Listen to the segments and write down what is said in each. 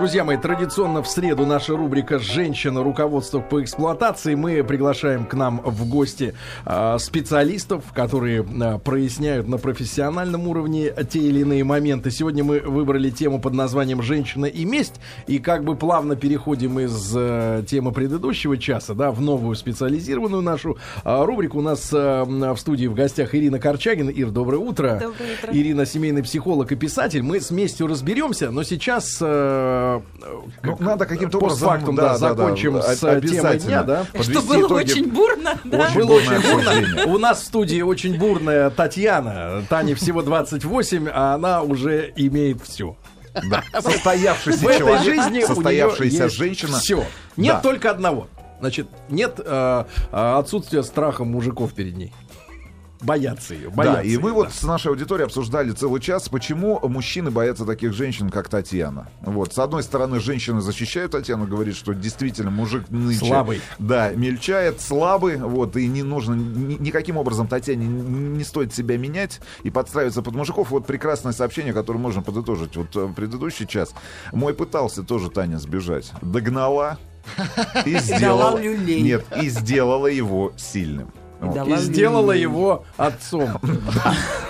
Друзья мои, традиционно в среду наша рубрика «Женщина. Руководство по эксплуатации». Мы приглашаем к нам в гости э, специалистов, которые э, проясняют на профессиональном уровне те или иные моменты. Сегодня мы выбрали тему под названием «Женщина и месть». И как бы плавно переходим из э, темы предыдущего часа да, в новую специализированную нашу э, рубрику. У нас э, в студии в гостях Ирина Корчагина. Ир, доброе утро. Доброе утро. Ирина, семейный психолог и писатель. Мы с местью разберемся, но сейчас... Э, Ну, надо каким-то образом, постфактум, да, да, да, да, закончим о- с э, темой дня, да. Что было итоги. очень бурно, да? Очень Было очень бурно. У нас в студии очень бурная Татьяна. Тане всего 28, а она уже имеет все. Да. Состоявшийся В этой человек, жизни состоявшаяся женщина. Все. Нет Да. только одного. Значит, нет э, э, отсутствия страха мужиков перед ней. Боятся ее. Да, Боятся и мы её, вот да. с нашей аудиторией обсуждали целый час, почему мужчины боятся таких женщин, как Татьяна. Вот, с одной стороны, женщины защищают Татьяну, говорит, что действительно мужик нынче... Слабый. Да, мельчает, слабый, вот, и не нужно, ни- никаким образом Татьяне не стоит себя менять и подстраиваться под мужиков. Вот прекрасное сообщение, которое можно подытожить. Вот э, предыдущий час. Мой пытался тоже Таня сбежать. Догнала и сделала... Нет, и сделала его сильным. Вот. дала И сделала его отцом.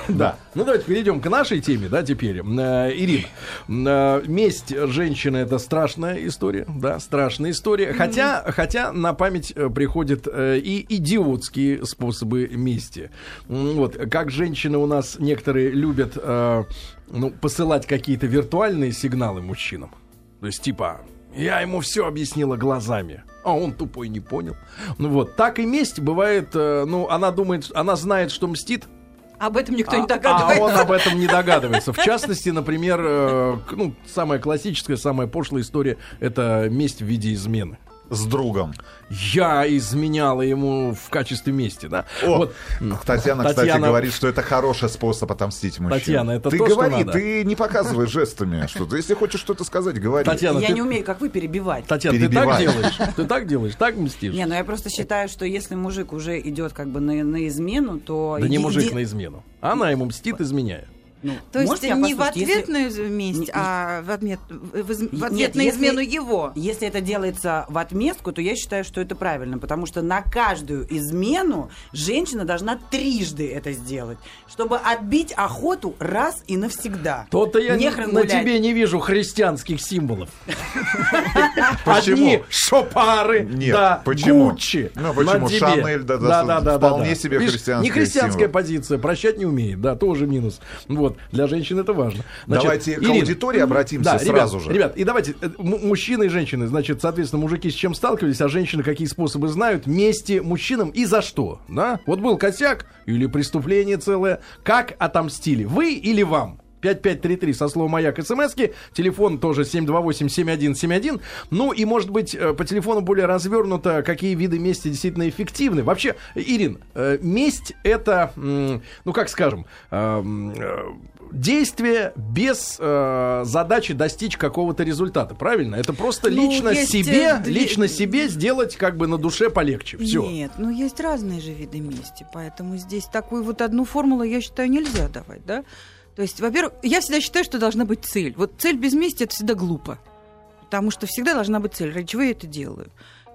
Да. Ну давайте перейдем к нашей теме, да, теперь. Э, Ирина, э, месть женщины это страшная история, да, страшная история. Хотя, хотя на память э, приходят и идиотские способы мести. Вот, как женщины у нас некоторые любят ну, посылать какие-то виртуальные сигналы мужчинам. То есть, типа, я ему все объяснила глазами. А он тупой не понял. Ну вот, так и месть бывает, э, ну, она думает, она знает, что мстит, Об этом никто а, не а догадывается. он об этом не догадывается. В частности, например, э, ну, самая классическая, самая пошлая история это месть в виде измены. С другом. Я изменяла ему в качестве мести, да? О, вот. Татьяна, кстати, Татьяна- говорит, что это хороший способ отомстить мужчине. Татьяна, это ты то, что говори, надо. ты не показывай жестами что-то. Если хочешь что-то сказать, говори. Татьяна, Я ты, не умею, как вы, перебивать. Татьяна, ты так Перебивай. делаешь? Ты так делаешь? Так мстишь? Не, ну я просто считаю, что если мужик уже идет как бы на, на измену, то... Да не мужик на измену. Она ему мстит, изменяя. Ну, То есть не в ответ Если- на месть, Не- а в, отмет- в из- в Нет, ответ на если- измену его. Если это делается в отместку, то я считаю, что это правильно, потому что на каждую измену женщина должна трижды это сделать, чтобы отбить охоту раз и навсегда. То-то я Не на гулять. тебе не вижу христианских символов. Почему? Одни шопары, Нет, да, почему? Гуччи. Ну, почему? на. Шанель, да, да, вполне себе христианская Не христианская позиция, прощать не умеет, да, тоже минус. Вот, для женщин это важно. Значит, Давайте к Ирина, аудитории обратимся да, сразу ребят, же. Ребят, и давайте, э, мужчины и женщины, значит, соответственно, мужики с чем сталкивались, а женщины какие способы знают, мести мужчинам и за что, да? Вот был косяк или преступление целое, как отомстили, вы или вам? 5533 со словом «Маяк» смски. Телефон тоже 728-7171. Ну и, может быть, э, по телефону более развернуто, какие виды мести действительно эффективны. Вообще, Ирин, э, месть — это, ну как скажем, э, действие без задачи достичь какого-то результата, правильно? Это просто Ну, лично есть, себе, лично себе сделать как бы на душе полегче. Все. Нет, ну есть разные же виды мести, поэтому здесь такую вот одну формулу, я считаю, нельзя давать, да? То есть, во-первых, я всегда считаю, что должна быть цель. Вот цель без мести это всегда глупо. Потому что всегда должна быть цель, ради чего я это делаю.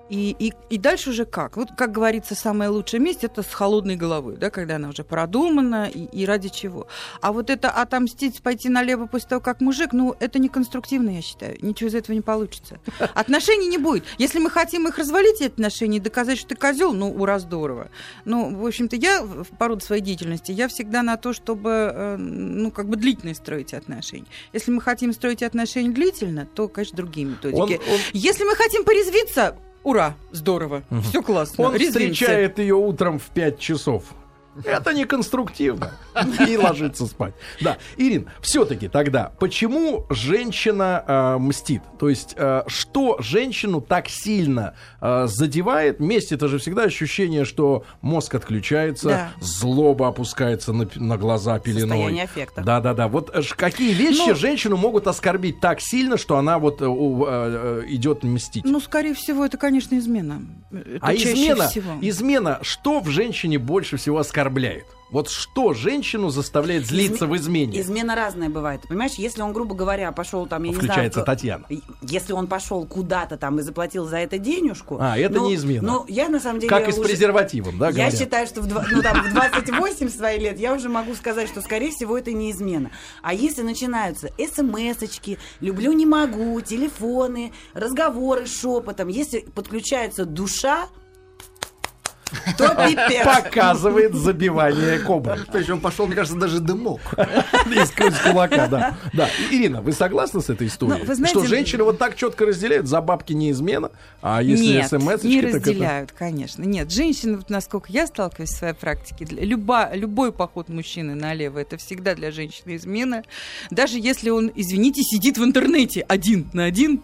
И, и, и дальше уже как? Вот, как говорится, самая лучшая месть это с холодной головой, да, когда она уже продумана и, и ради чего. А вот это отомстить, пойти налево после того, как мужик, ну, это не конструктивно, я считаю. Ничего из этого не получится. Отношений не будет. Если мы хотим их развалить, эти отношения, и доказать, что ты козел, ну, ура, здорово. Ну, в общем-то, я в по роду своей деятельности, я всегда на то, чтобы, э, ну, как бы длительные строить отношения. Если мы хотим строить отношения длительно, то, конечно, другие методики. Он- он- Если мы хотим порезвиться, ура, здорово, все классно. Он резвимся. встречает ее утром в 5 часов. Это не конструктивно. И ложится спать. Да, Ирин, все-таки тогда, почему женщина э, мстит? То есть, э, что женщину так сильно э, задевает? Месть это же всегда ощущение, что мозг отключается, Да. злоба опускается на, на глаза пеленой. Состояние аффекта. Да, да, да. Вот э, какие вещи Ну- женщину могут оскорбить так сильно, что она вот э, э, э, идет мстить? Ну, скорее всего, это, конечно, измена. Это а измена, всего. измена, что в женщине больше всего оскорбляет? Вот что женщину заставляет злиться Изме- в измене? Измена разная бывает. Понимаешь, если он, грубо говоря, пошел там, я не Включается знаю... к- Татьяна. Если он пошел куда-то там и заплатил за это денежку... А, это ну, не измена. Ну, я на самом деле Как и с уже- презервативом, да, Я говорят? считаю, что в, два- ну, там, в 28 своих лет я уже могу сказать, что, скорее всего, это не измена. А если начинаются смс-очки, люблю, не могу, телефоны, разговоры шепотом, если подключается душа, то пипец. Показывает забивание кобры. То есть он пошел, мне кажется, даже дымок. Из кулака, да. Да. Ирина, вы согласны с этой историей? Ну, вы знаете- Что женщины вот так четко разделяют, за бабки не измена, а если Нет, смс не так это... разделяют, конечно. Нет, женщины, вот насколько я сталкиваюсь в своей практике, для- люба, любой поход мужчины налево, это всегда для женщины измена. Даже если он, извините, сидит в интернете один на один,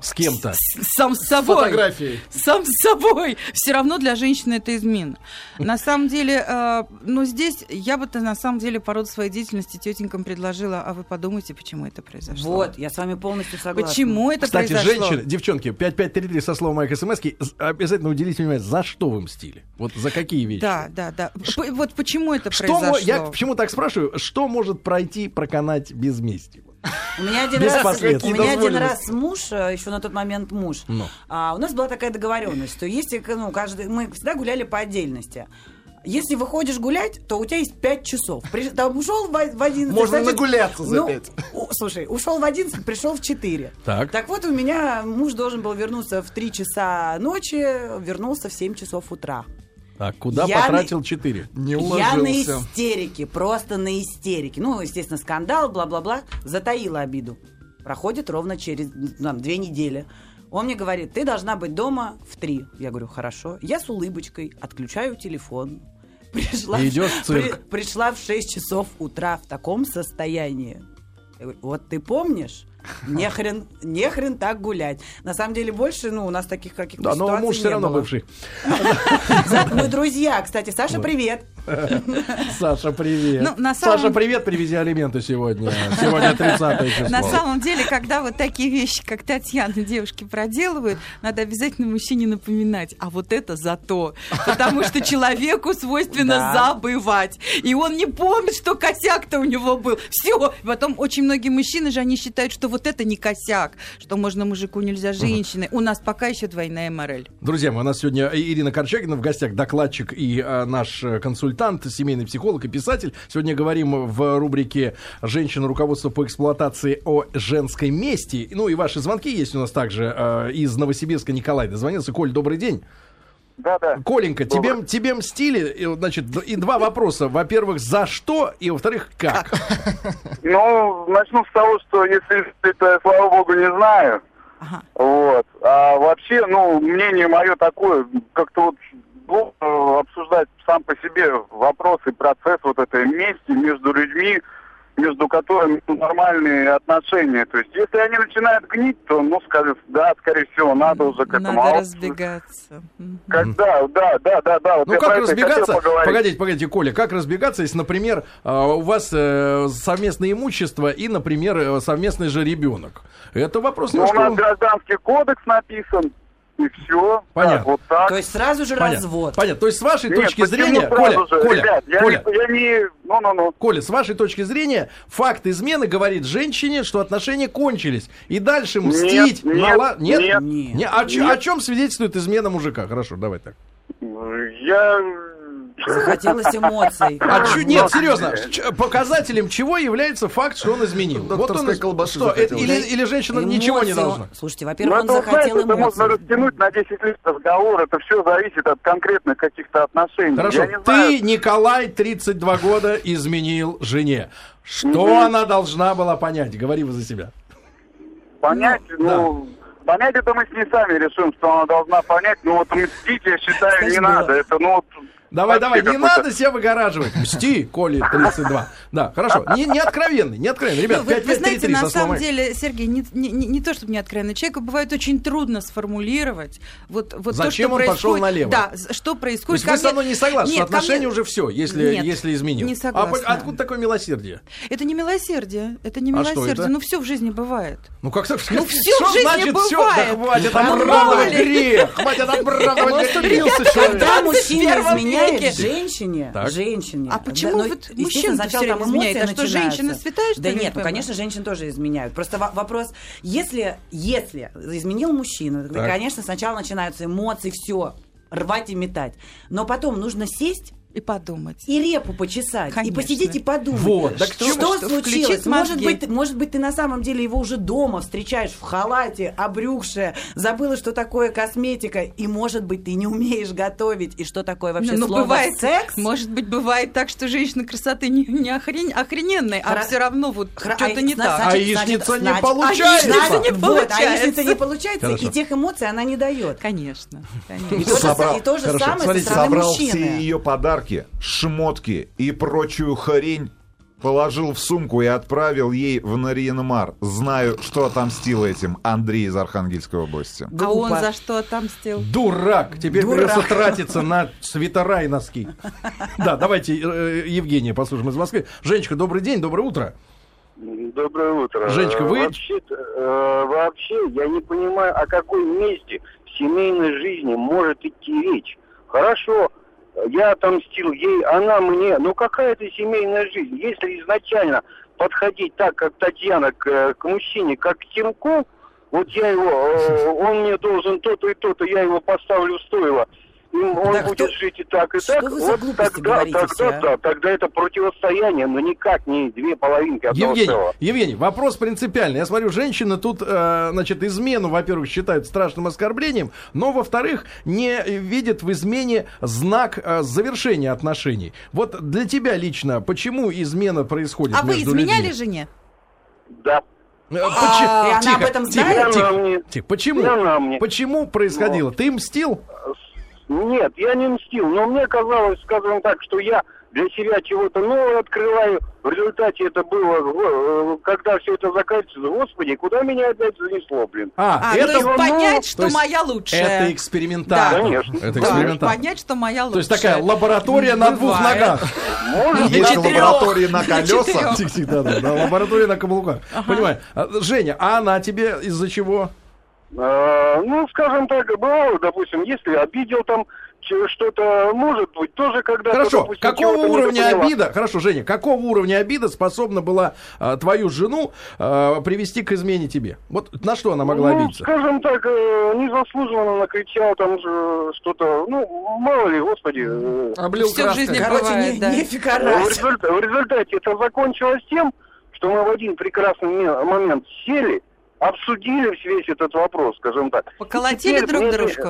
С кем-то. с- сам с собой. Фотографии. Сам с собой. Все равно для женщины это измена. На самом деле, э, ну здесь я бы-то на самом деле по роду своей деятельности тетенькам предложила, а вы подумайте, почему это произошло. Вот, я с вами полностью согласна. Почему это Кстати, произошло? женщины, девчонки, 5533 со словом моих смс обязательно уделите внимание, за что вы мстили? Вот за какие вещи? Да, да, да. П- Вот почему это Что произошло? мо- я почему так спрашиваю? Что может пройти, проканать без мести? У меня один Без раз, у меня один раз муж, э, еще на тот момент муж, Ну. а, у нас была такая договоренность, что если ну, каждый, мы всегда гуляли по отдельности. Если выходишь гулять, то у тебя есть 5 часов. При- там ушел в, в 11. Можно значит, нагуляться за ну, пять. у- слушай, ушел в 11, пришел в 4. Так. вот у меня муж должен был вернуться в 3 часа ночи, вернулся в 7 часов утра. А куда Я потратил 4? Не Я на уложился. истерике, просто на истерике. Ну, естественно, скандал, бла-бла-бла. Затаила обиду. Проходит ровно через там, две недели. Он мне говорит, ты должна быть дома в три. Я говорю, хорошо. Я с улыбочкой отключаю телефон. Пришла, И идешь в цирк. при- пришла в 6 часов утра в таком состоянии. Я говорю, вот ты помнишь? Не хрен, не хрен так гулять. На самом деле больше, ну, у нас таких каких-то Да, но муж все равно было. бывший. Мы друзья, кстати. Саша, привет. Саша, привет. Ну, на Саша, самом- привет, привези алименты сегодня. Сегодня 30 число. На самом деле, когда вот такие вещи, как Татьяна, девушки проделывают, надо обязательно мужчине напоминать, а вот это за то. Потому что человеку свойственно Да. забывать. И он не помнит, что косяк-то у него был. Все. Потом очень многие мужчины же, они считают, что вот это не косяк, что можно мужику, нельзя женщине. У нас пока еще двойная мораль. Друзья мои, у нас сегодня Ирина Корчагина в гостях, докладчик и э, наш э, консультант, семейный психолог и писатель. Сегодня говорим в рубрике «Женщина. Руководство по эксплуатации о женской мести». Ну и ваши звонки есть у нас также э, из Новосибирска. Николай дозвонился. Коль, добрый день. Да, да. Коленька, тебе, Добрый. тебе мстили, и, вот, значит, и два вопроса. Во-первых, за что, и во-вторых, как? Ну, начну с того, что если это, слава богу, не знаю. Ага. Вот. А вообще, ну, мнение мое такое, как-то вот глупо обсуждать сам по себе вопрос и процесс вот этой мести между людьми, между которыми ну, нормальные отношения. То есть, если они начинают гнить, то, ну, скажет, да, скорее всего, надо уже к этому. Надо разбегаться. Когда, да, да, да, да. Вот Ну я как разбегаться? Погодите, погодите, Коля, как разбегаться, если, например, э, у вас э, совместное имущество и, например, совместный же ребенок? Это вопрос Ну, у немножко... нас гражданский кодекс написан, и все. Понятно. вот так. То есть сразу же Понятно. развод. Понятно. То есть с вашей Нет, точки зрения, Коля, же? Коля, Ребят, я, Коля, Не, я не... Ну-ну-ну. Коля, с вашей точки зрения, факт измены говорит женщине, что отношения кончились. И дальше мстить... нет, мала- нет, нет? нет. Не, о, Нет. о чем свидетельствует измена мужика? Хорошо, давай так. Я... Захотелось эмоций. А чё- нет, серьезно, показателем чего является факт, что он изменил? Докторской он, колбасы что, захотелось. или, или женщина ничего не Эмоции. должна? Слушайте, во-первых, он вот, захотел знаете, это можно эмоций. растянуть на 10 лет разговор. Это все зависит от конкретных каких-то отношений. Хорошо, Я не знаю. ты, Николай, 32 года, изменил жене. Что Мгм. она должна была понять? Говори вы за себя. Понять, Ну, ну... Понять это мы с ней сами решим, что она должна понять. Ну вот мстить, я считаю, Кстати, не было. надо. Это, ну, вот, Давай, давай, не надо себя выгораживать. Мсти, Коли, 32. Да, хорошо. Не, не откровенный, не откровенный. Ребят, Ну, вы, вы знаете, 5533 на со самом деле, Сергей, не, не, не- не то чтобы не откровенно, человеку бывает очень трудно сформулировать вот, вот то, Зачем что он пошел происходит. налево? Да, что То происходит. есть вы со мной не согласны, Нет, отношения мне- уже все, если, Нет, если изменил. не А согласна. по- откуда такое милосердие? Это не милосердие, это не А что милосердие. это? Ну, все в жизни бывает. Ну как так? Ну, Что в жизни значит бывает. Да хватит ли. грех. Хватит оправдывать грех. Когда мужчина изменяет человеке. женщине, Так. женщине. А почему ну, вот мужчина-то сначала там изменяет? А что, женщины святая, что Да ли, нет, не ну, конечно, женщин тоже изменяют. Просто во- вопрос, если, если изменил мужчина, тогда, Так. конечно, сначала начинаются эмоции, все, рвать и метать. Но потом нужно сесть И подумать. и репу почесать, Конечно. и посидеть и подумать. Вот, так что, что что случилось? Может быть, может быть, ты на самом деле его уже дома встречаешь в халате, обрюкшая, забыла, что такое косметика, и, может быть, ты не умеешь готовить, и что такое вообще Ну, слово бывает, секс? Может быть, бывает так, что женщина красоты не, не охрен- охрененная, а Хра- все равно вот Хра- что-то а не зна- так. А значит, яичница значит, не значит, получается. а не Вот, а получается. яичница не получается, Хорошо. и тех эмоций она не дает. Конечно, И конечно. то же, и то же самое со стороны Собрал мужчины. все ее подарки, шмотки и прочую хрень, положил в сумку и отправил ей в Нарьинмар. Знаю, что отомстил этим Андрей из Архангельской области. А он за что отомстил? Дурак! Теперь Дурак. придется тратиться на свитера и носки. Да, давайте э, Евгения послушаем из Москвы. Женечка, добрый день, доброе утро. Доброе утро. Женечка, вы- Вообще, вообще, я не понимаю, о какой месте в семейной жизни может идти речь. Хорошо, я отомстил ей, она мне. Но какая это семейная жизнь? Если изначально подходить так, как Татьяна, к, к мужчине, как к Тимку, вот я его, э, он мне должен то-то и то-то, я его поставлю в стойло. И он Да будет кто- жить и так, и что так. вы за вот глупости тогда, тогда, а? да, тогда это противостояние, но никак не две половинки одного Евгений, целого. Евгений, вопрос принципиальный. Я смотрю, женщины тут, э, значит, измену, во-первых, считают страшным оскорблением, но, во-вторых, не видят в измене знак э, завершения отношений. Вот для тебя лично, почему измена происходит А вы изменяли людьми? жене? Да. Э, почи- и она тихо, об этом тихо, знает? тихо, мне- тихо. Почему? Почему происходило? Ты мстил? Нет, я не мстил, но мне казалось, скажем так, что я для себя чего-то новое открываю. В результате это было, э, когда все это заканчивается, господи, куда меня опять занесло, блин. А, А, это, то есть ну, понять, то что есть моя лучшая. это экспериментально. Да, конечно. Это Да, экспериментально. понять, что моя То лучшая. есть такая лаборатория на двух ногах. Может Есть четырех. лаборатории на колесах. Тих-тих, да, да, да, лаборатория на каблуках. Понимаю. А, Женя, а она тебе из-за чего? Э, ну, скажем так, бывало, допустим, если обидел там что-то, может быть, тоже когда-то, Хорошо, допустим, какого уровня обида, хорошо, Женя, какого уровня обида способна была а, твою жену а, привести к измене тебе? Вот на что она могла ну, обидеться? скажем так, э, незаслуженно накричал там же что-то, ну, мало ли, господи. э, Облил Всё в краской. жизни Короче, бывает, не, да. нефиг В результате, в результате это закончилось тем, что мы в один прекрасный ме- момент сели, обсудили весь этот вопрос, скажем так. Поколотили Теперь друг мне- дружку?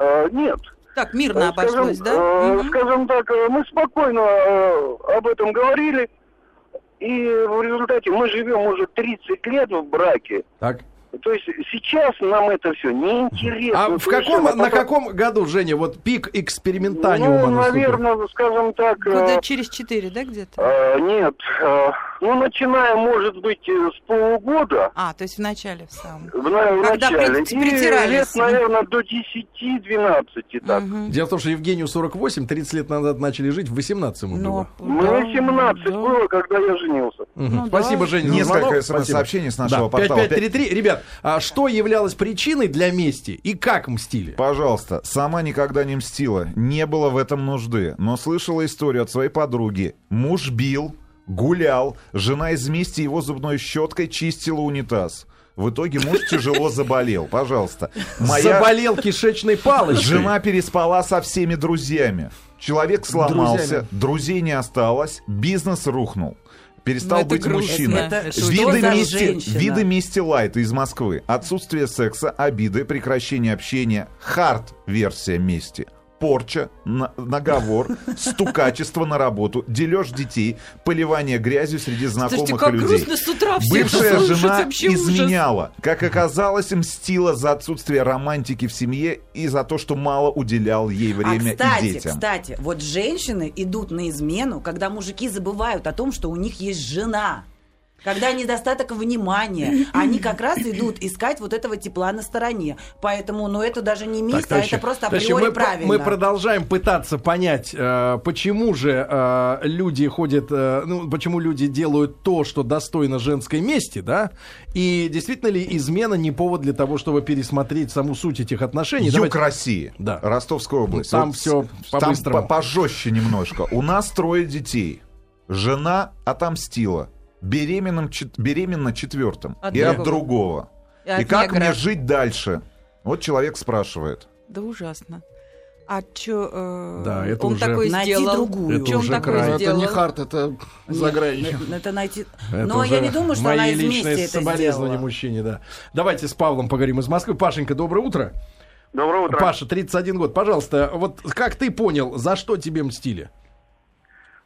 Э, нет. Так, мирно Э, обошлось, скажем, да? э, Мгм. Скажем так, э, мы спокойно э, об этом говорили, и в результате мы живем уже 30 лет в браке. Так. То есть сейчас нам это все неинтересно. А в каком, на Потом- каком году, Женя, вот пик экспериментаниума Ну, наступил? наверное, скажем так... э, Года через четыре, да, где-то? э, нет, э, ну, начиная, может быть, э, с полугода, А, то есть в начале в самом. в, на- в Когда начале, и лет, наверное, до 10-12, так. Мгм. Дело в том, что Евгению 48, 30 лет назад начали жить, в 18 ему Но, было. Мне 17 да. было, когда я женился. Мгм. Ну да. Спасибо, Женя, за Несколько смс-сообщений с нашего да, портала. 5533. Ребят, а что являлось причиной для мести и как мстили? Пожалуйста, сама никогда не мстила, не было в этом нужды, но слышала историю от своей подруги. Муж бил, гулял, жена из мести его зубной щеткой чистила унитаз. В итоге муж тяжело заболел. Пожалуйста. Моя Заболел кишечной палочкой. жена переспала со всеми друзьями. Человек сломался, Друзьями. друзей не осталось, бизнес рухнул. Перестал Ну, это быть грустно. мужчиной. Это- Виды мести, виды мести лайта из Москвы. Отсутствие секса, обиды, прекращение общения. Хард-версия мести. Порча, на- наговор, стукачество на работу, дележ детей, поливание грязью среди знакомых Слушайте, как людей. грустно с утра все это Бывшая жена ужас. изменяла. Как оказалось, мстила за отсутствие романтики в семье и за то, что мало уделял ей время а, кстати, и детям. кстати, вот женщины идут на измену, когда мужики забывают о том, что у них есть жена. Когда недостаток внимания, они как раз идут искать вот этого тепла на стороне. Поэтому, ну, это даже не месть, а это просто товарищи, априори мы, правильно. мы продолжаем пытаться понять, э, почему же э, люди ходят, э, ну, почему люди делают то, что достойно женской мести, да? И действительно ли измена не повод для того, чтобы пересмотреть саму суть этих отношений? Юг Давайте- России. Да. Ростовская область. Там всё Там по-быстрому. по- пожестче немножко. У нас трое детей. Жена отомстила. Беременным, чет- беременна четвертым. От и от другого. другого. И И, от как негра. мне жить дальше? Вот человек спрашивает. Да ужасно. А что Да, это он уже- такой Найти сделал? другую. Это Чё уже край. Это сделал? не хард, это за гранью. Нет, Это найти... Это Но я уже не думаю, что она из мести это соболезнования сделала. мужчине, да. Давайте с Павлом поговорим из Москвы. Пашенька, доброе утро. Доброе утро. Паша, 31 год. Пожалуйста, вот как ты понял, за что тебе мстили?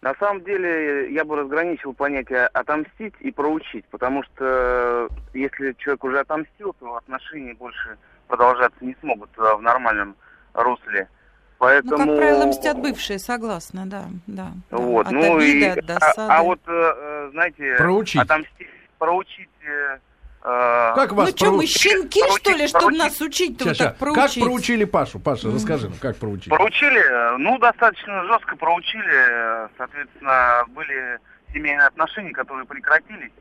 На самом деле я бы разграничил понятие отомстить и проучить, потому что э, если человек уже отомстил, то отношения больше продолжаться не смогут э, в нормальном русле. Ну, Поэтому... как правило, мстят бывшие, согласна, да. да, да. Вот, От ну обиды, и, от а, досады. а вот, э, э, знаете, Проучить. отомстить, проучить... э, Как вас Ну что, мы проу- щенки, Поручить, что ли, чтобы нас учить-то вот так ща. Как проучить? проучили Пашу? Паша, расскажи нам, как проучили? Проучили, э, ну, достаточно жестко проучили, э, соответственно, были семейные отношения, которые прекратились,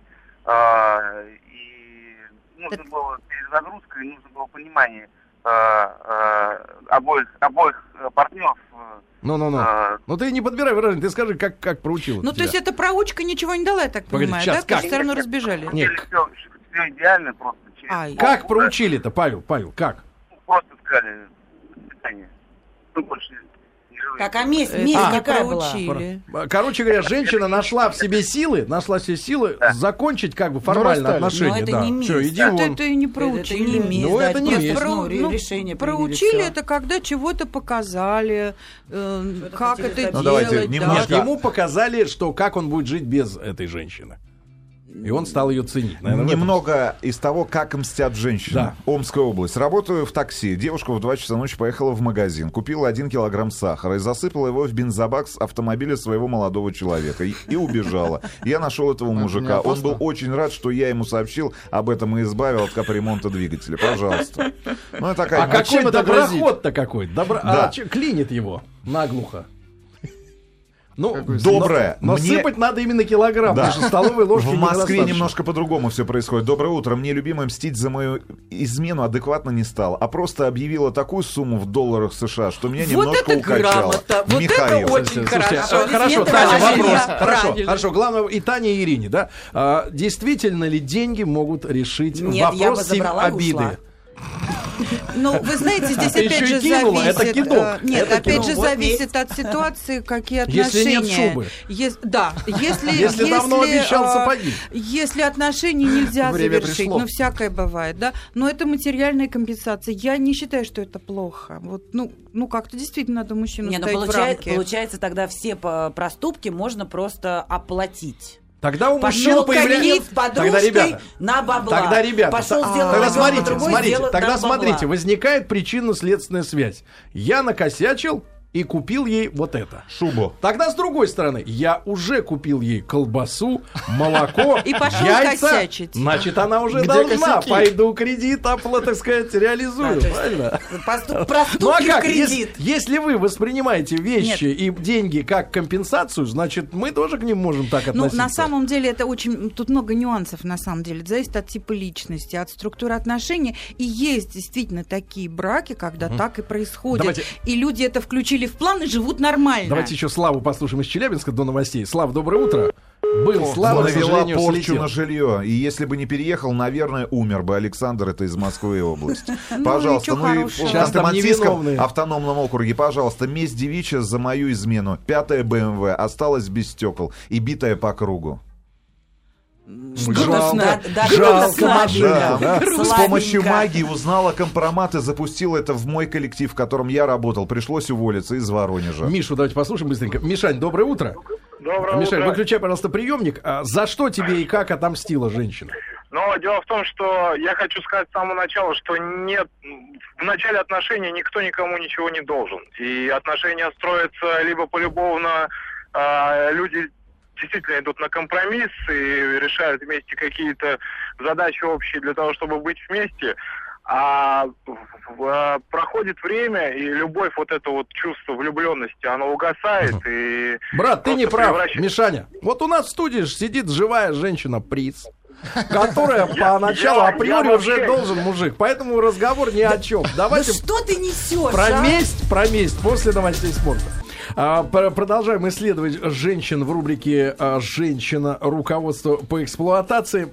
а, и нужно Так- было перезагрузка, и нужно было понимание а, а, обоих, обоих партнеров. э, Ну-ну-ну. а, Ну ты не подбирай выражение, ты скажи, как, как проучил Ну, то есть это проучка ничего не дала, я так Погоди, понимаю, сейчас, да? Как? все равно разбежали. Нет. Все, идеально просто. Через Ай. Как проучили-то, Павел, Павел, как? Просто сказали, свидания. Ну, больше. Как, а месть, Это месть А, какая была? проучили. Короче говоря, женщина нашла в себе силы, нашла в себе силы закончить как бы формально расстались. отношения. Но это да. не месть. Всё, иди Это, вон. это и не Это проучили. не месть, Ну, да, это не месть. ну, Про- ре- ну, решение проучили всё. это когда чего-то показали, э, как это. Ну, делать. давайте да. немножко- Нет, ему показали, что как он будет жить без этой женщины. И он стал ее ценить. Наверное, Немного из того, как мстят женщины. Да. Омская область. Работаю в такси. Девушка в 2 часа ночи поехала в магазин, купила 1 килограмм сахара и засыпала его в бензобак с автомобиля своего молодого человека. И, и убежала. Я нашел этого мужика. Он был очень рад, что я ему сообщил об этом и избавил от капремонта двигателя. Пожалуйста. Ну, это такая... А какой доброход-то какой? Добро... Да. А, клинит его наглухо. Ну, Какой Доброе. Но, но Мне- сыпать надо именно килограмм, Да. потому что столовой ложки В Москве недостаточно. немножко по-другому все происходит. Доброе утро. Мне любимая мстить за мою измену адекватно не стала, а просто объявила такую сумму в долларах США, что меня Вот немножко это укачало. грамота, вот Михаил. это очень Слушайте, хорошо. а, хорошо, Таня, вопрос. Хорошо, хорошо. Главное, и Таня, и Ирине, да? А, действительно ли деньги могут решить Нет, я вопрос бы забрала и обиды? ушла. Ну, вы знаете, здесь Ты опять же кинула, это зависит... кидок, э, Нет, это опять кидок. же Вот зависит от ситуации, какие Если отношения. нет шубы. Ес- Да, если... Если давно обещал э, сапоги. Если отношения нельзя Время завершить, пришло. ну, всякое бывает, да, но это материальная компенсация. Я не считаю, что это плохо. Вот, ну, ну как-то действительно надо мужчину Не, ну ставить в получает- рамки. получается, тогда все проступки можно просто оплатить. Тогда у мужчин Пошел появляется... с Тогда, ребята, на бабла. Тогда, ребята, Пошел, та- сделал тогда смотрите, смотрите, тогда смотрите, возникает причинно-следственная связь. Я накосячил и купил ей вот это. Шубу. Тогда с другой стороны, я уже купил ей колбасу, молоко, И пошел яйца. косячить. Значит, она уже Где должна. косяки? Пойду кредит, оплата, так сказать, реализую. Да, правильно? Поступ- Ну а как? Если, кредит. если вы воспринимаете вещи и деньги как компенсацию, значит, мы тоже к ним можем так Ну, относиться. на самом деле это очень... Тут много нюансов, на самом деле. Это зависит от типа личности, от структуры отношений. И есть действительно такие браки, когда так и происходит. Давайте- И люди это включили в план и живут нормально. Давайте еще Славу послушаем из Челябинска до новостей. Слав, доброе утро. Был Слава, Навела порчу слетел. на жилье. И если бы не переехал, наверное, умер бы. Александр, это из Москвы и области. Ну, Пожалуйста, ну и в невиновные. автономном округе, пожалуйста, месть девичья за мою измену. Пятая БМВ осталась без стекол и битая по кругу. Грустно. Да, да, Жалко машинку, да? С помощью магии узнала компромат и запустила это в мой коллектив, в котором я работал. Пришлось уволиться из Воронежа. Мишу давайте послушаем быстренько. Мишань, доброе утро. Доброе Мишань, утро. выключай, пожалуйста, приемник. А за что тебе и как отомстила женщина? Но дело в том, что я хочу сказать с самого начала, что нет, в начале отношений никто никому ничего не должен. И отношения строятся либо полюбовно, а, люди действительно идут на компромисс и решают вместе какие-то задачи общие для того, чтобы быть вместе. А в- в- проходит время, и любовь, вот это вот чувство влюбленности, оно угасает. И Брат, ты не прав, превращается- Мишаня. Вот у нас в студии сидит живая женщина-приз, которая Я- поначалу априори я уже должен мужик. Поэтому разговор ни о чем. Давайте что ты несешь? про а? месть, про месть после новостей спорта. А, пр- продолжаем исследовать женщин в рубрике а, «Женщина. Руководство по эксплуатации».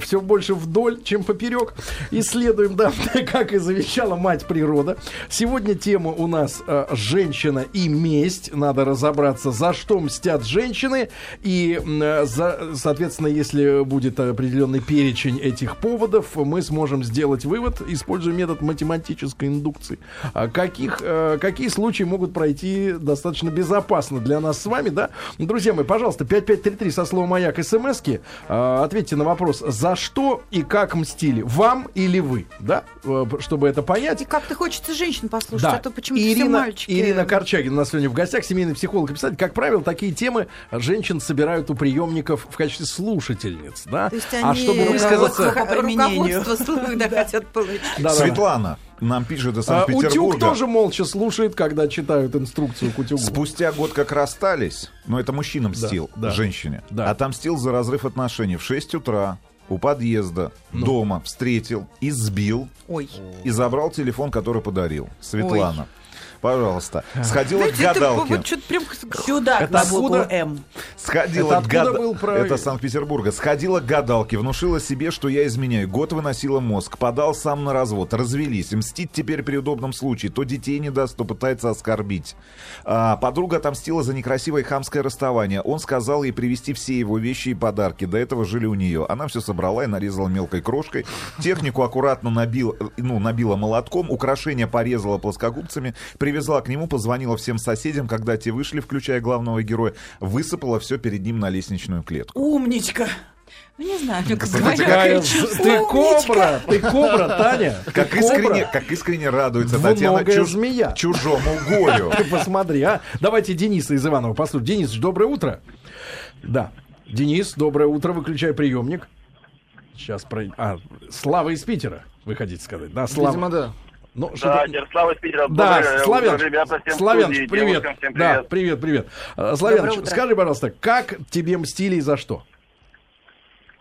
Все больше вдоль, чем поперек. Исследуем, да, как и завещала мать природа. Сегодня тема у нас а, «Женщина и месть». Надо разобраться, за что мстят женщины. И, а, за, соответственно, если будет определенный перечень этих поводов, мы сможем сделать вывод, используя метод математической индукции. А Каких, какие случаи могут пройти достаточно безопасно для нас с вами, да? Друзья мои, пожалуйста, 5533 со словом «Маяк» смски. э, Ответьте на вопрос, за что и как мстили? Вам или вы? Да? Э, Чтобы это понять. И как-то хочется женщин послушать, Да. а то почему-то все Ирина, мальчики. Ирина Корчагина у нас сегодня в гостях, семейный психолог и писатель. Как правило, такие темы женщин собирают у приемников в качестве слушательниц, да? То есть а они чтобы высказаться... По применению. да, хотят получить. Да-да-да. Светлана нам пишет из А, Утюг Санкт-Петербурга. тоже молча слушает, когда читают инструкцию к утюгу. Спустя год как расстались, но это мужчина мстил да. женщине, Да. отомстил за разрыв отношений в 6 утра у подъезда, Ну. дома встретил, избил Ой. и забрал телефон, который подарил. Светлана. Пожалуйста. Сходила Знаете, к это гадалке. вот что-то прям... к- Сюда, Это на букву откуда? М. Сходила Это к гада- был про- Это Санкт-Петербурга. Сходила к гадалке, внушила себе, что я изменяю. Год выносила мозг, подал сам на развод, развелись. Мстить теперь при удобном случае. То детей не даст, то пытается оскорбить. А, подруга отомстила за некрасивое хамское расставание. Он сказал ей привезти все его вещи и подарки. До этого жили у нее. Она все собрала и нарезала мелкой крошкой. Технику аккуратно набил, ну, набила молотком, украшения порезала плоскогубцами, привезла к нему, позвонила всем соседям, когда те вышли, включая главного героя, высыпала все перед ним на лестничную клетку. Умничка. Ну, не знаю, как Такая, Ты кобра, ты кобра, Таня. Как кобра. искренне, как искренне радуется Татьяна чуж- змея. чужому горю. Ты посмотри, а. Давайте Дениса из Иванова послушаем. Денис, доброе утро. Да. Денис, доброе утро. Выключай приемник. Сейчас про... А, Слава из Питера, вы хотите сказать. Да, Слава. Видимо, да. Ну, Да, что-то- Ярослав из Питера. Да, Доброе Славян, ребята, всем Славян, студии, привет. девушкам всем Да, привет. привет, привет. А, Славян, скажи, пожалуйста, как тебе мстили и за что?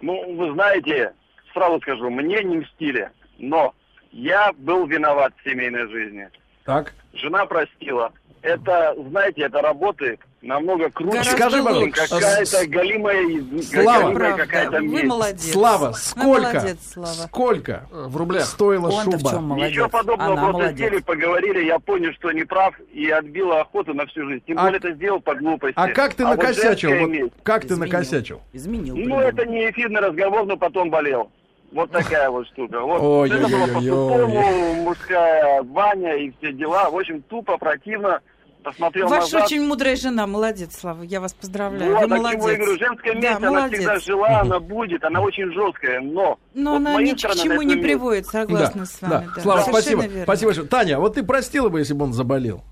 Ну, вы знаете, сразу скажу, мне не мстили, но я был виноват в семейной жизни. Так? Жена простила. Это, знаете, это работы намного круче, Гораздо Скажи, чем пожалуйста, какая-то галимая, Слава. Правда, какая-то вы месть. молодец. Слава, Вы сколько? молодец, Слава. Сколько В рублях. стоила Он-то в шуба? чем молодец? Ничего подобного, Она просто молодец. сели, поговорили, я понял, что не прав, и отбила охоту на всю жизнь. Тем А- более это сделал по глупости. А как ты А вот накосячил? Вот месть- как ты Изменил. накосячил? Изменил. Ну, по-любому. это не эфирный разговор, но потом болел. Вот такая вот штука. Вот Ой, это ой, по-тупому, мужская баня и все дела. В общем, тупо, противно. Посмотрел Ваша назад. очень мудрая жена, молодец, Слава, я вас поздравляю. Вот, Вы чему я молодец. говорю, женская Да, месть, она молодец. всегда жила, она будет, она очень жесткая, но... Но вот она ни к чему не месть. приводит, согласна с вами. Да. Слава, Совершенно спасибо. верно. Спасибо большое. Таня, вот ты простила бы, если бы он заболел?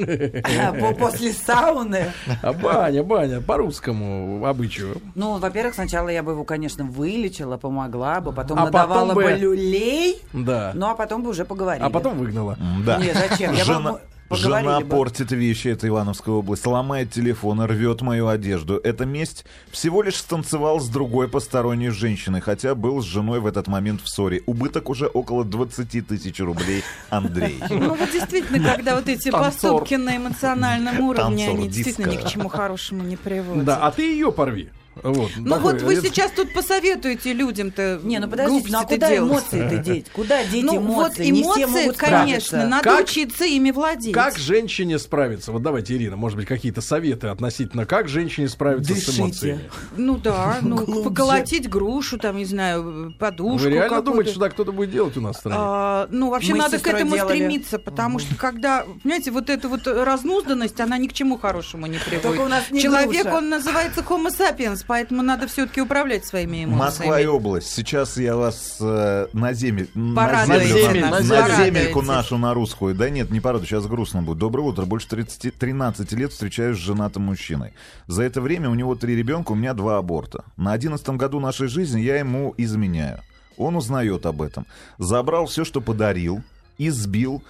А, по- После сауны. А баня, баня, по русскому обычаю. Ну, во-первых, сначала я бы его, конечно, вылечила, помогла бы, потом А надавала потом бы бы- люлей, Да. ну, а потом бы уже поговорили. А потом выгнала. Да. Не, зачем? Я бы Жена, м- поговорили жена бы. портит вещи, это Ивановская область, ломает телефон, рвет мою одежду. Это месть всего лишь станцевал с другой посторонней женщиной, хотя был с женой в этот момент в ссоре. Убыток уже около 20 тысяч рублей. Андрей. Ну вот действительно, когда вот эти поступки на эмоциональном уровне, они действительно ни к чему хорошему не приводят. Да, а ты ее порви. Вот, Ну такой- вот вы это- сейчас тут посоветуете людям-то Не, ну подождите, ну а куда эмоции-то деть? Куда деть Ну эмоции? вот Не все эмоции, могут конечно, справиться. надо Как- учиться ими владеть. Как женщине справиться? Вот давайте, Ирина, может быть, какие-то советы относительно, как женщине справиться с Дышите. эмоциями? Ну да, ну поколотить грушу, там, не знаю, подушку Вы реально думаете, что так кто-то будет делать у нас в стране? А, ну, вообще Мы с надо к этому делали. стремиться, потому что когда, понимаете, вот эта вот разнузданность, она ни к чему хорошему не приводит. Только у нас не Человек, груша. он называется homo sapiens, поэтому надо все-таки управлять своими Москва и эмоциями. область. Сейчас я вас э, на землю, на Порадуйте землю, нас, на, на порадуйте. земельку нашу, на русскую. Да нет, не порадую, сейчас грустно будет. Доброе утро. Больше 30, 13 лет встречаюсь с женатым мужчиной. За это время у него три ребенка, у меня два аборта. На 11 году нашей жизни я ему изменяю. Он узнает об этом. Забрал все, что подарил, избил,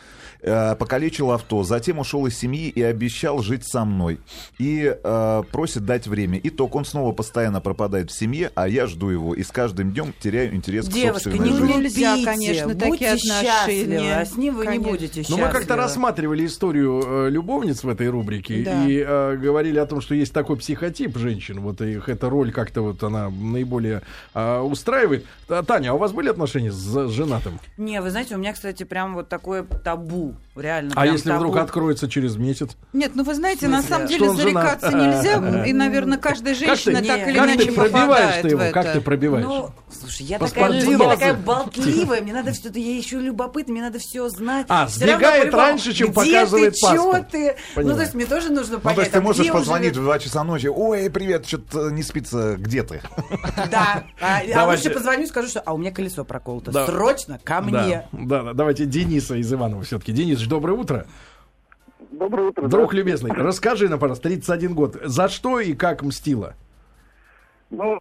э, покалечил авто, затем ушел из семьи и обещал жить со мной. И э, просит дать время. Итог, он снова постоянно пропадает в семье, а я жду его. И с каждым днем теряю интерес к Девушка, собственной не жизни. глупите, Нельзя, конечно, будьте такие отношения. а с ним вы не Конечно. будете Но счастливы. Ну, мы как-то рассматривали историю э, любовниц в этой рубрике Да. и э, говорили о том, что есть такой психотип женщин. Вот их эта роль как-то вот она наиболее э, устраивает. Таня, а у вас были отношения с женатым? Не, вы знаете, у меня, кстати, прям вот такое табу. Реально. А если вдруг табу. откроется через месяц? Нет, ну вы знаете, на самом деле зарекаться нельзя, и, наверное, каждая женщина так или иначе попадает ты в его? это. Как ты пробиваешь? Ну, слушай, я такая, я такая болтливая, мне надо что-то, я еще любопытна, мне надо все знать. А, сбегает раньше, чем показывает паспорт. Ты? Ну, то есть мне тоже нужно Ну, понять, то есть ты можешь позвонить в 2 часа ночи. Ой, привет, что-то не спится, где ты? Да. А, а лучше позвоню, скажу, что а у меня колесо проколото. Срочно ко мне. Да, да, давайте Дениса из Иванова все-таки. Денис, доброе утро. Доброе утро. Друг любезный, расскажи нам, пожалуйста, 31 год. За что и как мстила? Ну,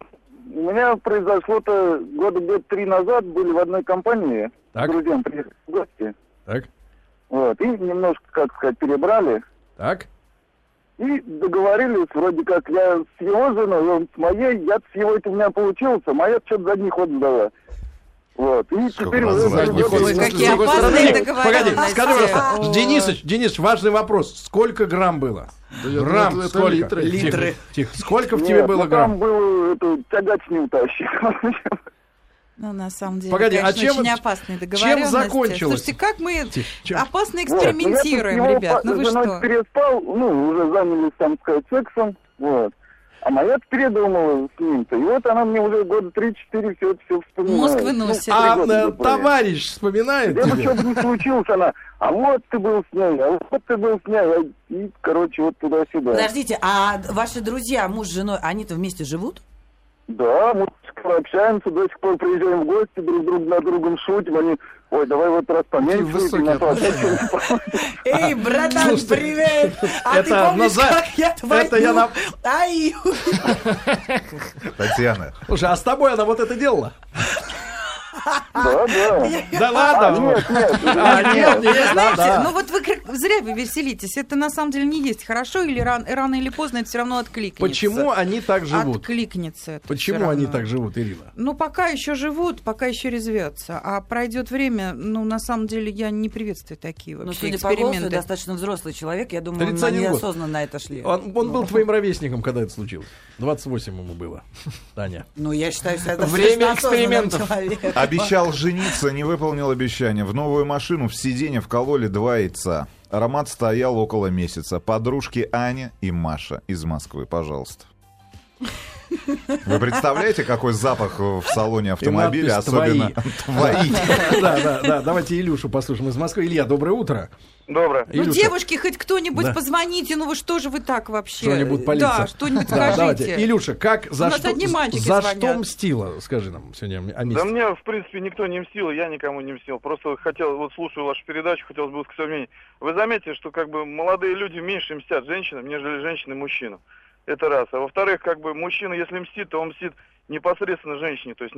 у меня произошло-то года где-то три назад, были в одной компании, Так. с друзьям приехали в гости, Так, вот, и немножко, как сказать, перебрали, так. и договорились, вроде как я с его женой, он с моей, я с его это у меня получилось, а моя что-то задний ход сдала. Вот, и теперь... С какие опасные Погоди, скажи, пожалуйста. Денисыч, Денис, важный вопрос. Сколько грамм было? Да Грамм, это сколько? литры. Литры. Тихо, сколько в Нет, тебе ну было там грамм? был это, тягач не утащил. Ну, на самом деле, Погоди, а конечно, чем- очень опасные чем договоренности. закончилось? Слушайте, как мы Тихо, чем? опасно Вот, ну, экспериментируем, с его ребят. Ну вы что? переспал, ну, уже занялись, там сказать, сексом, вот. А моя передумала с ним-то. И вот она мне уже года 3-4 все это все вспоминает. Мозг Ну, выносит. А года э, товарищ вспоминает Где бы тебе? что бы ни случилось, она, а вот ты был с ней, а вот ты был с ней, а- и, короче, вот туда-сюда. Подождите, а ваши друзья, муж с женой, они-то вместе живут? Да, мы общаемся, до сих пор приезжаем в гости, друг друг на другом шутим, они, ой, давай вот раз поменьше Эй, братан, Слушайте, привет! А ты это помнишь, назад- как я твою... это я на- Ай, Татьяна. Слушай, а с тобой она вот это делала? Да, да. Да А, ладно. нет, нет. А, нет, нет, да, Знаете, ну вот вы зря вы веселитесь. Это на самом деле не есть хорошо или ран- рано или поздно это все равно откликнется. Почему они так живут? Откликнется. Почему они так живут, Ирина? Ну, пока еще живут, пока еще резвятся. А пройдет время, ну, на самом деле, я не приветствую такие Ну, вообще эксперименты. достаточно взрослый человек. Я думаю, он 31 год. неосознанно на это шли. Он, был твоим ровесником, когда это случилось. 28 ему было. Таня. Ну, я считаю, что это Время экспериментов. человек. Обещал жениться, не выполнил обещание. В новую машину в сиденье вкололи два яйца. Аромат стоял около месяца. Подружки Аня и Маша из Москвы, пожалуйста. Вы представляете, какой запах в салоне автомобиля, особенно твои? Да, да, да. Давайте Илюшу послушаем из Москвы. Илья, доброе утро. Доброе. Ну, девушки, хоть кто-нибудь Да. позвоните, ну вы что же вы так вообще? Что-нибудь полиция. Да, что-нибудь Да, скажите. Илюша, как, за, что, за что мстила? Скажи нам сегодня о Да мне, в принципе, никто не мстил, я никому не мстил. Просто хотел, вот слушаю вашу передачу, хотелось бы высказать мнение. Вы заметите, что как бы молодые люди меньше мстят женщинам, нежели женщины мужчинам. Это раз. А во-вторых, как бы мужчина, если мстит, то он мстит непосредственно женщине. То есть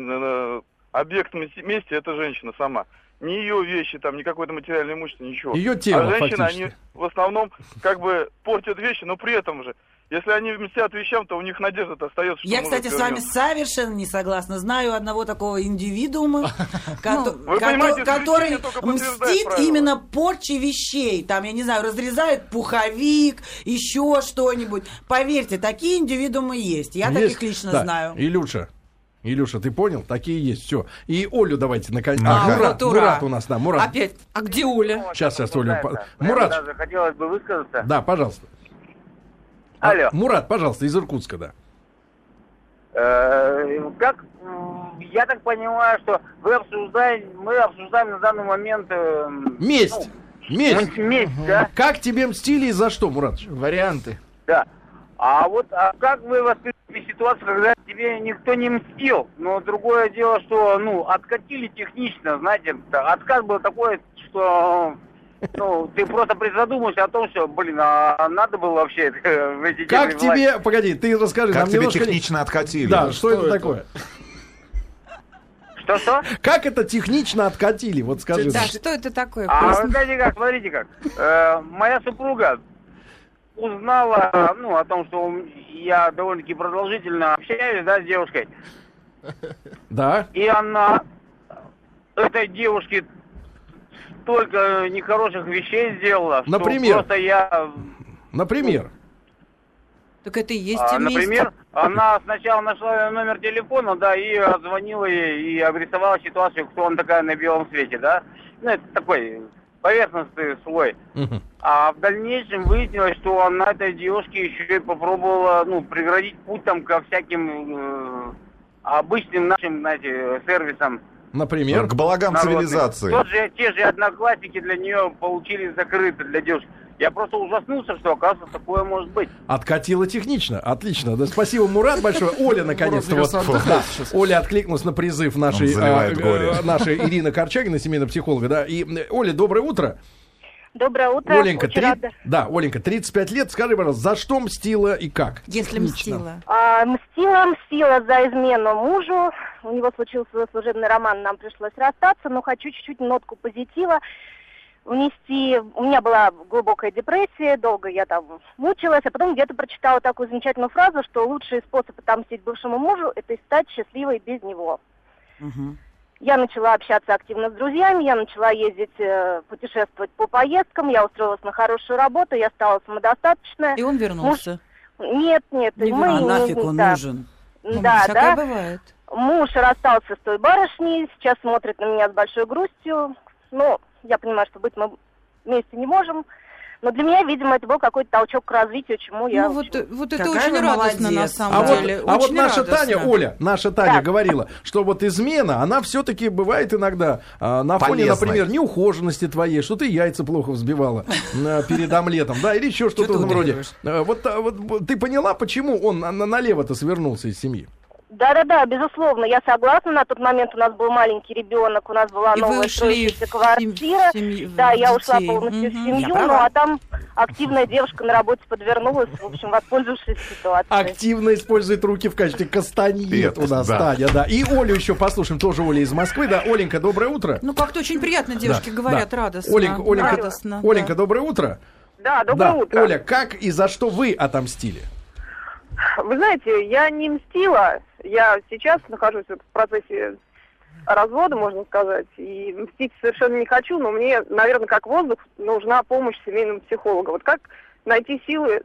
объект мести- мести это женщина сама. Не ее вещи, там, не какое-то материальное имущество, ничего. Ее тело, а женщины, фактически. они в основном как бы портят вещи, но при этом же, если они мстят вещам, то у них надежда-то остается, что Я, кстати, с вами вернется. совершенно не согласна. Знаю одного такого индивидуума, понимаете, который мстит именно порче вещей. Там, я не знаю, разрезает пуховик, еще что-нибудь. Поверьте, такие индивидуумы есть. Я таких лично знаю. Илюша. Илюша, ты понял? Такие есть, все. И Олю давайте наконец. А, А, Мурат, ура. Мурат у нас, да, Мурат. Опять. А где Оля? Сейчас, сейчас, Олю. по- Мурат, Даже хотелось бы высказаться. да, пожалуйста. А, Алло. Мурат, пожалуйста, из Иркутска, да. Э, Как я так понимаю, что вы обсуждаете, мы обсуждаем на данный момент э, Месть. Месть. м- месть, да? Как тебе мстили и за что, Мурат? Варианты. Да. А вот а как вы восприняли ситуацию, когда тебе никто не мстил? Но другое дело, что, ну, откатили технично, знаете, да, откат был такой, что ну, ты просто призадумаешься о том, что, блин, а надо было вообще это, в эти Как тебе, погоди, ты расскажи Как нам тебе немножко... технично откатили? Да, что, это, такое? Что-что? Как это технично откатили? Вот скажи. Да, что это такое? А вы знаете как, смотрите как. Э, моя супруга узнала, ну, о том, что я довольно-таки продолжительно общаюсь, да, с девушкой. Да. И она этой девушке столько нехороших вещей сделала, что Например? просто я... Например. Так это и есть а, месть. например, она сначала нашла номер телефона, да, и звонила ей и обрисовала ситуацию, кто он такая на белом свете, да. Ну, это такой поверхностный слой. А в дальнейшем выяснилось, что она этой девушке еще и попробовала, ну, преградить путь там ко всяким э, обычным нашим, знаете, сервисам. Например. К балагам народным. цивилизации. Тот же, те же одноклассники для нее получились закрыты для девушек. Я просто ужаснулся, что, оказывается, такое может быть. Откатила технично. Отлично. Да, спасибо, Мурат, большое. Оля, наконец-то. Вот, да. Оля откликнулась на призыв нашей, а, э, нашей Ирины Корчагина, семейного психолога. Да. И, Оля, доброе утро. Доброе утро. Оленька, Очень три- рада. да, Оленька, 35 лет. Скажи, пожалуйста, за что мстила и как? Если Технично. мстила. А, мстила, мстила за измену мужу. У него случился служебный роман, нам пришлось расстаться, но хочу чуть-чуть нотку позитива внести. У меня была глубокая депрессия, долго я там мучилась, а потом где-то прочитала такую замечательную фразу, что лучший способ отомстить бывшему мужу – это стать счастливой без него. Я начала общаться активно с друзьями, я начала ездить, э, путешествовать по поездкам, я устроилась на хорошую работу, я стала самодостаточная. И он вернулся. Нет, нет, Не мы... А не- нафиг он да. нужен? Ну, Да, всякое да. бывает. Муж расстался с той барышней, сейчас смотрит на меня с большой грустью. Ну, я понимаю, что быть мы вместе не можем. Но для меня, видимо, это был какой-то толчок к развитию, чему я... Ну, вот, э, вот это Какая очень радостно, на молодец. самом А вот, деле. а вот наша радостно. Таня, Оля, наша Таня Да. говорила, что вот измена, она все-таки бывает иногда а, на фоне, Полезной. например, неухоженности твоей, что ты яйца плохо взбивала а, перед омлетом, да, или еще что-то в этом роде. удариваешь? А, Вот, вот ты поняла, почему он на- на- налево-то свернулся из семьи? Да-да-да, безусловно, я согласна. На тот момент у нас был маленький ребенок, у нас была И новая строящаяся в квартира. сем- в семью- Да, в я ушла детей. полностью в Мгм. семью, Я ну права. а там активная девушка на работе подвернулась, в общем, воспользовавшись ситуацией. Активно использует руки в качестве кастаньет у нас да. Таня, да. И Олю еще послушаем, тоже Оля из Москвы, да. Оленька, доброе утро. Ну, как-то очень приятно девушки Да, говорят, да. радостно. Оленька, Оленька, радостно. Оленька, да. доброе утро. Да, доброе да. утро. Оля, как и за что вы отомстили? Вы знаете, я не мстила. Я сейчас нахожусь в процессе развода, можно сказать, и мстить совершенно не хочу, но мне, наверное, как воздух, нужна помощь семейного психолога. Вот как найти силы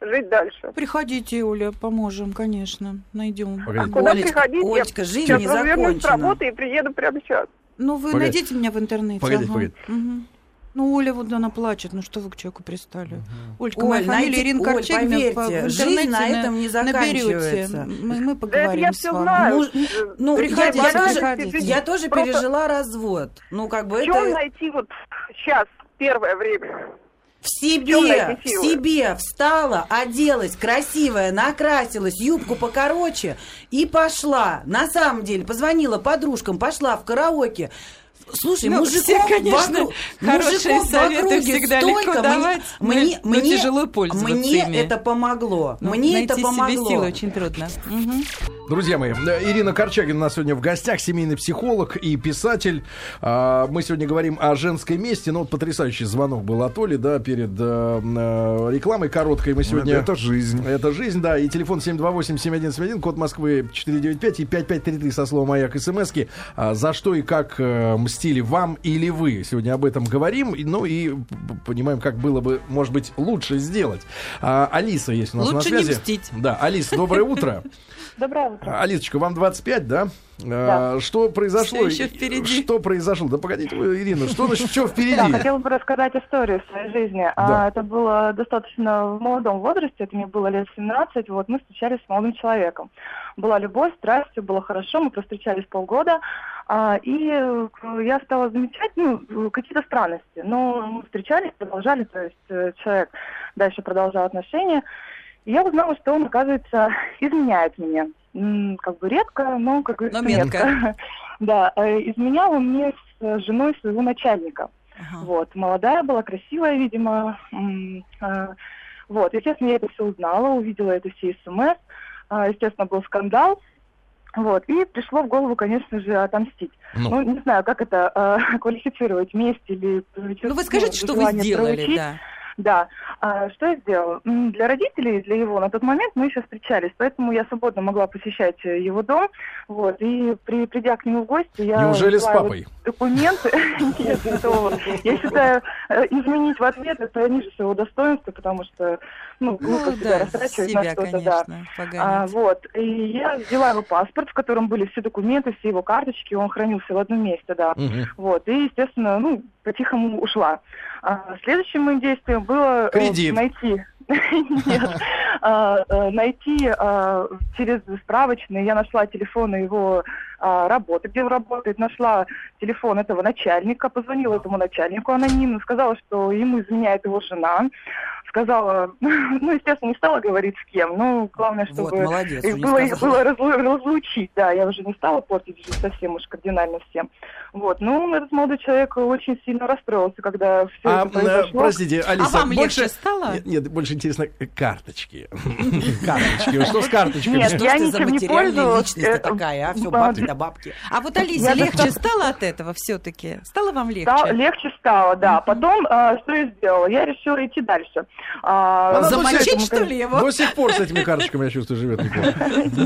жить дальше? Приходите, Оля, поможем, конечно, найдем. Погоди. Куда Олечка, приходить? Я Олечка, жизнь сейчас не развернусь с закончена. работы и приеду прямо сейчас. Ну, вы Погоди. найдите меня в интернете. Погоди, ага. погоди. Мгм. Ну, Оля, вот она плачет. Ну, что вы к человеку пристали? Олька, Оль, моя фамилия найди- Ирина Оль, Корчагина. поверьте, по- жизнь на этом не заканчивается. Мы, мы Да это поговорим я с все вами. знаю. Муж- Ну, я, Приходите, я тоже, приходите. я тоже Просто- пережила развод. Ну, как бы В чем это... найти вот сейчас, первое время? В себе, в себе встала, оделась, красивая, накрасилась, юбку покороче и пошла. На самом деле, позвонила подружкам, пошла в караоке. Слушай, Ну, мужиков все, конечно, вокруг, хорошие мужиков советы всегда столько, легко мне- давать, но- мне, но мне, тяжело пользоваться мне ими. это помогло. Ну, мне найти это себе помогло. силы очень трудно. Мгм. Друзья мои, Ирина Корчагина у нас сегодня в гостях, семейный психолог и писатель. А, Мы сегодня говорим о женской месте. Ну, вот потрясающий звонок был от Оли, да, перед э, э, рекламой короткой. Мы сегодня... Это жизнь. Это жизнь, да. И телефон 728-7171, код Москвы 495 и 5533 со словом «Маяк» смски. А, за что и как э, мстили вам или вы? Сегодня об этом говорим. Ну и понимаем, как было бы, может быть, лучше сделать. А, Алиса есть у нас на Лучше не связи. мстить. Да, Алиса, доброе утро. Доброе утро. Алисочка, вам 25, да? А, Что произошло? Всё ещё впереди. Что произошло? Да погодите, вы, Ирина, что значит, что впереди? Да, хотела бы рассказать историю своей жизни. Да. А, это было достаточно в молодом возрасте, это мне было лет 17, вот мы встречались с молодым человеком. Была любовь, страсть, все было хорошо, мы встречались полгода, а, и э, я стала замечать ну, какие-то странности. Но мы встречались, продолжали, то есть э, человек дальше продолжал отношения. И я узнала, что он, оказывается, изменяет мне. Как бы редко, но, как говорится, Но метко. Да, э, изменял он мне с женой своего начальника. Вот, молодая была, красивая, видимо. Вот, естественно, я это все узнала, увидела это все смс. А, Естественно, был скандал. Вот, и пришло в голову, конечно же, отомстить. Ну. Ну, не знаю, как это э, квалифицировать, месть или... Ну, вы скажите, что вы сделали, проучить. да. Да. А, что я сделала? Для родителей, для его, на тот момент мы еще встречались, поэтому я свободно могла посещать э, его дом. Вот, и при, придя к нему в гости, я... Неужели с папой? Документы. Нет, этого. Я считаю, э, изменить в ответ это ниже своего достоинства, потому что, ну, глупо Ну, себя да, растрачивать на себя, что-то, да. А, вот. И я взяла его паспорт, в котором были все документы, все его карточки, он хранился в одном месте, да. Вот. И, естественно, ну, по-тихому ушла. А, следующим моим действием было э, Кредит. найти. Нет. А, э, Найти а, через справочные. Я нашла телефоны его а, работы, где он работает. Нашла телефон этого начальника. Позвонила этому начальнику анонимно. Сказала, что ему изменяет его жена. Сказала, ну, естественно, не стала говорить с кем. Ну, главное, чтобы Вот, молодец, их было, их было разлу- разлучить. Да, я уже не стала портить жизнь совсем уж кардинально всем. Вот. Ну, этот молодой человек очень сильно расстроился, когда все А, это произошло. простите, Алиса, вам больше... легче стало? Нет, нет, больше интересно, э, карточки. Карточки. Что с карточками? Нет, Что я ничем не пользовалась. Э, такая, а? Все м, бабки да бабки. А вот Алисе легче достаточно- стало от этого все-таки? Стало вам легче? Стало- легче стало, да. Потом, а, что я сделала? Я решила идти дальше. А, Она до Замочить, сих- что ли, его? До сих пор с этими карточками, я чувствую, живет неплохо.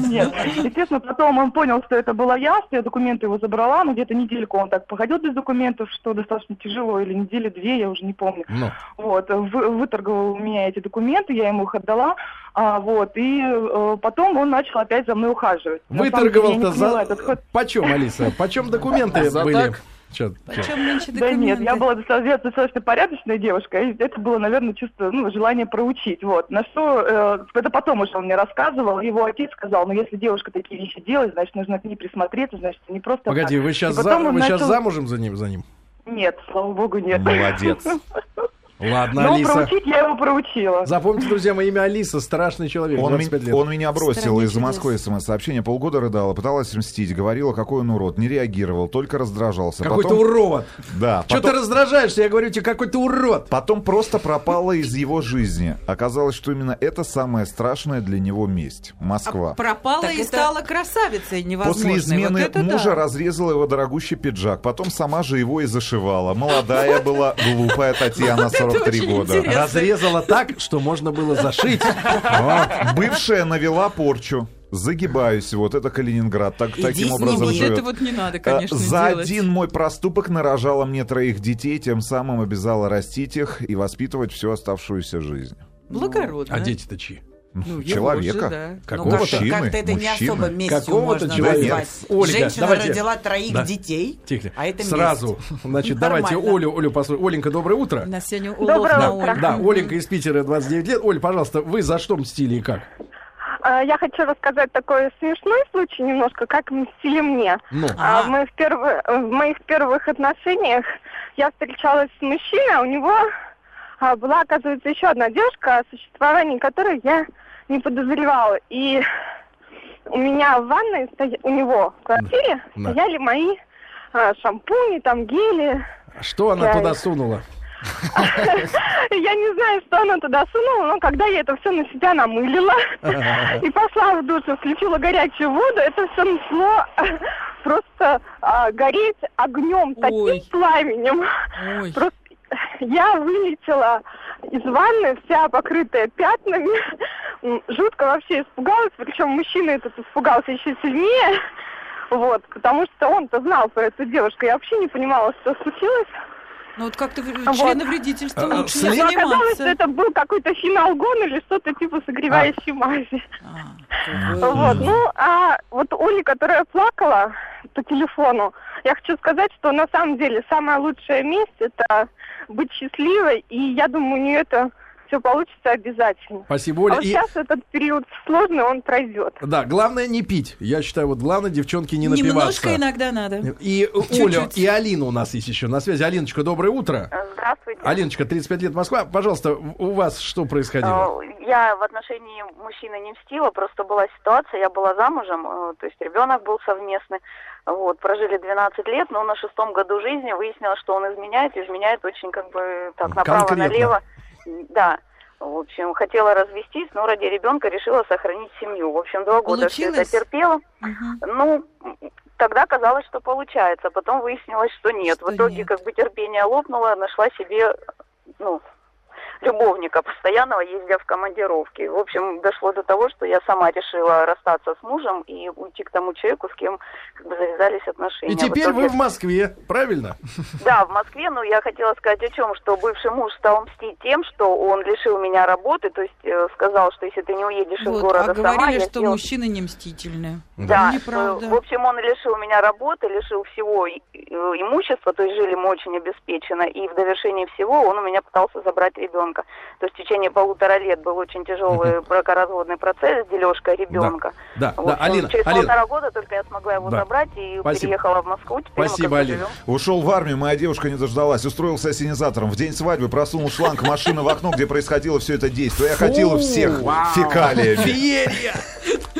Нет. Естественно, потом он понял, что это была я, что я документы его забрала, но где-то недельку он так походил без документов, что достаточно тяжело, или недели две, я уже не помню. Ну. Вот, вы- выторговал у меня эти документы, я ему их отдала, а, вот, и э, потом он начал опять за мной ухаживать. Выторговал-то за... этот ход. Почем, Алиса? Почем документы За были? так? Чё- чё? Почем нынче Да нет, я была достаточно, достаточно порядочная девушка, и это было, наверное, чувство, ну, желание проучить, вот. На что, э, это потом уже он мне рассказывал, его отец сказал, ну, если девушка такие вещи делает, значит, нужно к ней присмотреться, значит, не просто Погоди, так. вы сейчас, он вы сейчас начал- замужем за ним? За ним? Нет, слава богу, нет. Молодец. Ладно, Но Алиса. проучить я его проучила. Запомните, друзья, мое имя Алиса, страшный человек, Он, 25 ми- лет. он меня бросил из чудес. Москвы смс-сообщение. Полгода рыдала, пыталась мстить, говорила, какой он урод, не реагировал, только раздражался. Какой-то Потом- урод. Да, Что ты потом, раздражаешься? Я говорю тебе, какой ты урод. потом просто пропала из его жизни. Оказалось, что именно это самая страшная для него месть. Москва. Пропала Так и это- стала красавицей невозможной. После измены вот мужа да. разрезала его дорогущий пиджак, потом сама же его и зашивала. Молодая была, глупая Татьяна, 43 очень года. интересно. Разрезала так, что можно было зашить. Бывшая навела порчу. Загибаюсь, вот это Калининград, так, Иди таким образом живет. это вот не надо, А, конечно, За делать. один мой проступок нарожала мне троих детей, тем самым обязала растить их и воспитывать всю оставшуюся жизнь. Благородно. А дети-то чьи? Ну, Человека. же, да. Ну, Какого-то как-то, мужчины, как-то это не мужчины. особо местью Какого-то можно человека. назвать. Ольга, Женщина давайте. родила троих Да. детей, Тихо. а это месть. Сразу. Значит, давайте. Олю, Олю послушаем. Оленька, доброе утро. У нас сегодня Доброе улов на утро. Да, Оленька из Питера, 29 лет. Оль, пожалуйста, вы за что мстили и как? А, Я хочу рассказать такой смешной случай немножко, как мстили мне. Ну. А, А. в, моих первых, в моих первых отношениях я встречалась с мужчиной, а у него а, была, оказывается, еще одна девушка, о существовании которой я не подозревала. И у меня в ванной, стоя- у него в квартире Да. стояли мои а, шампуни, там гели. Что она Я- туда сунула? Я не знаю, что она туда сунула, но когда я это все на себя намылила и пошла в душ, и включила горячую воду, это все начало просто а, гореть огнем, таким Ой. пламенем. Ой. Просто я вылетела из ванны, вся покрытая пятнами. Жутко вообще испугалась, причем мужчина этот испугался еще сильнее. Вот, потому что он-то знал про эту девушку. Я вообще не понимала, что случилось. Ну вот как-то Вот. членовредительством А, лучше след- не Но оказалось, что заниматься. это был какой-то финалгон или что-то типа согревающей мази. А, Вот, ну, а вот Оля, которая плакала по телефону, я хочу сказать, что на самом деле самая лучшая месть это быть счастливой, и я думаю, у нее это все получится обязательно. Спасибо, А Оля. вот И- сейчас этот период сложный, он пройдет. Да, главное не пить. Я считаю, вот главное, девчонки, не напиваться. Немножко иногда надо. И Чуть-чуть. Оля, и Алина у нас есть еще на связи. Алиночка, доброе утро. Здравствуйте. Алиночка, 35 лет Москва. Пожалуйста, у вас что происходило? Э, Я в отношении мужчины не мстила, просто была ситуация, я была замужем, э, то есть ребенок был совместный. Вот, прожили 12 лет, но на шестом году жизни выяснилось, что он изменяет, изменяет очень как бы так направо-налево. Да. В общем, хотела развестись, но ради ребенка решила сохранить семью. В общем, два года все это терпела. Ну, тогда казалось, что получается, потом выяснилось, что нет. в итоге как бы терпение лопнуло, нашла себе, ну, любовника постоянного, ездя в командировки. В общем, дошло до того, что я сама решила расстаться с мужем и уйти к тому человеку, с кем как бы завязались отношения. И В теперь итоге- вы в Москве, правильно? да, в Москве, но я хотела сказать о чем, что бывший муж стал мстить тем, что он лишил меня работы, то есть э, сказал, что если ты не уедешь из Вот, города а сама, говорили, что сделаю- мужчины не мстительные. да, Неправда. э, в общем, он лишил меня работы, лишил всего э, имущества, то есть жили мы очень обеспеченно, и в довершении всего он у меня пытался забрать ребенка. То есть в течение полутора лет был очень тяжелый бракоразводный процесс с дележкой ребенка. Да, В да, общем, Алина, через Алина. полтора года только я смогла его Да. забрать и Спасибо. переехала в Москву. Теперь Спасибо, Алина. живем. Ушел в армию, моя девушка не дождалась. Устроился ассенизатором. В день свадьбы просунул шланг машины в окно, где происходило все это действие. Я хотела всех фекалиями. Феерия!